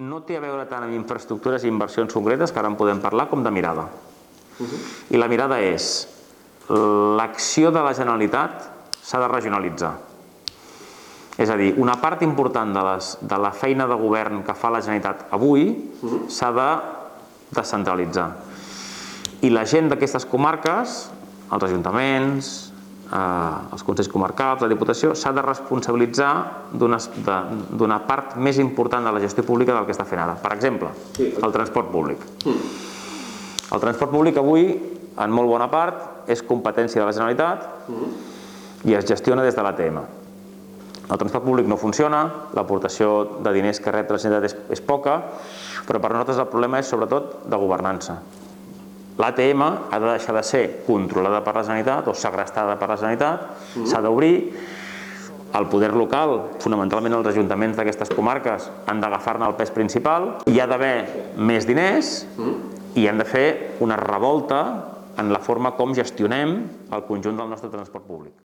no té a veure tant amb infraestructures i inversions concretes, que ara en podem parlar, com de mirada. I la mirada és l'acció de la Generalitat s'ha de regionalitzar. És a dir, una part important de, les, de la feina de govern que fa la Generalitat avui s'ha de descentralitzar. I la gent d'aquestes comarques, els ajuntaments, els consells comarcals, la Diputació, s'ha de responsabilitzar d'una part més important de la gestió pública del que està fent ara. Per exemple, el transport públic. El transport públic avui, en molt bona part, és competència de la Generalitat i es gestiona des de l'ATM. El transport públic no funciona, l'aportació de diners que rep la Generalitat és, és poca, però per nosaltres el problema és sobretot de governança. L'ATM ha de deixar de ser controlada per la Generalitat o segrestada per la Generalitat, s'ha d'obrir, el poder local, fonamentalment els ajuntaments d'aquestes comarques, han d'agafar-ne el pes principal, hi ha d'haver més diners i hem de fer una revolta en la forma com gestionem el conjunt del nostre transport públic.